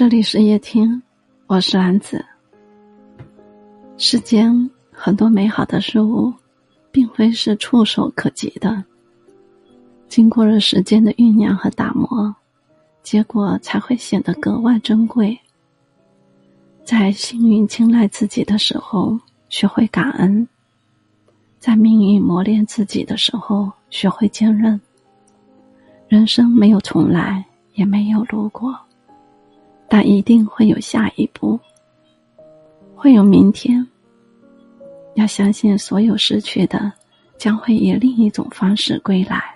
这里是夜听，我是兰子。世间很多美好的事物，并非是触手可及的，经过了时间的酝酿和打磨，结果才会显得格外珍贵。在幸运青睐自己的时候，学会感恩；在命运磨练自己的时候，学会坚韧。人生没有重来，也没有如果，但一定会有下一步，会有明天。要相信，所有失去的，将会以另一种方式归来。